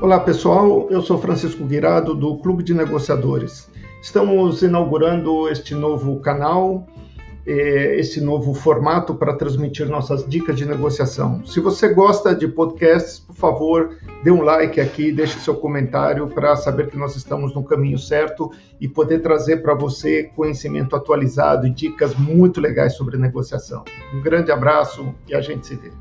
Olá pessoal, eu sou Francisco Guirado do Clube de Negociadores. Estamos inaugurando este novo canal, é, esse novo formato para transmitir nossas dicas de negociação. Se você gosta de podcasts, por favor, dê um like aqui, deixe seu comentário para saber que nós estamos no caminho certo e poder trazer para você conhecimento atualizado e dicas muito legais sobre negociação. Um grande abraço e a gente se vê.